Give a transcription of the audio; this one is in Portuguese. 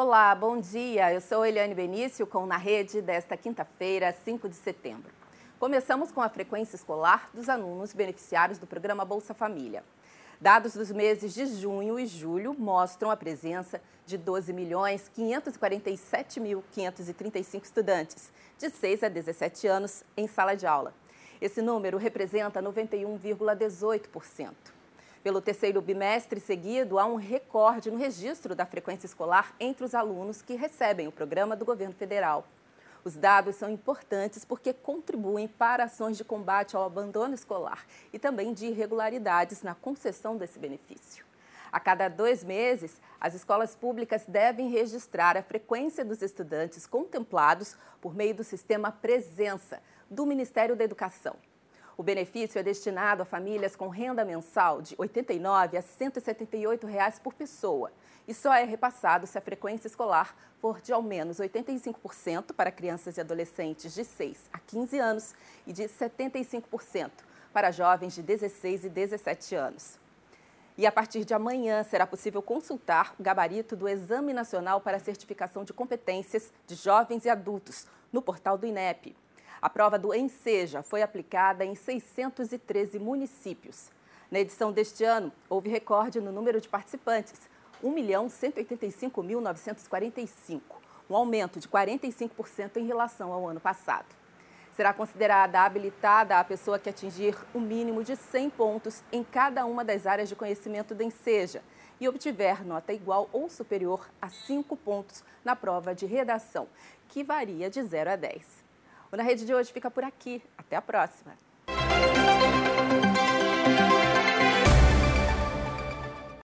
Olá, bom dia. Eu sou Eliane Benício com Na Rede desta quinta-feira, 5 de setembro. Começamos com a frequência escolar dos alunos beneficiários do programa Bolsa Família. Dados dos meses de junho e julho mostram a presença de 12.547.535 estudantes de 6 a 17 anos em sala de aula. Esse número representa 91,18%. Pelo terceiro bimestre seguido, há um recorde no registro da frequência escolar entre os alunos que recebem o programa do governo federal. Os dados são importantes porque contribuem para ações de combate ao abandono escolar e também de irregularidades na concessão desse benefício. A cada dois meses, as escolas públicas devem registrar a frequência dos estudantes contemplados por meio do sistema Presença do Ministério da Educação. O benefício é destinado a famílias com renda mensal de R$ 89 a 178 reais por pessoa e só é repassado se a frequência escolar for de ao menos 85% para crianças e adolescentes de 6 a 15 anos e de 75% para jovens de 16 e 17 anos. E a partir de amanhã será possível consultar o gabarito do Exame Nacional para Certificação de Competências de Jovens e Adultos no portal do INEP. A prova do Enseja foi aplicada em 613 municípios. Na edição deste ano, houve recorde no número de participantes, 1.185.945, um aumento de 45% em relação ao ano passado. Será considerada habilitada a pessoa que atingir o mínimo de 100 pontos em cada uma das áreas de conhecimento do Enseja e obtiver nota igual ou superior a 5 pontos na prova de redação, que varia de 0 a 10. O Na Rede de hoje fica por aqui. Até a próxima!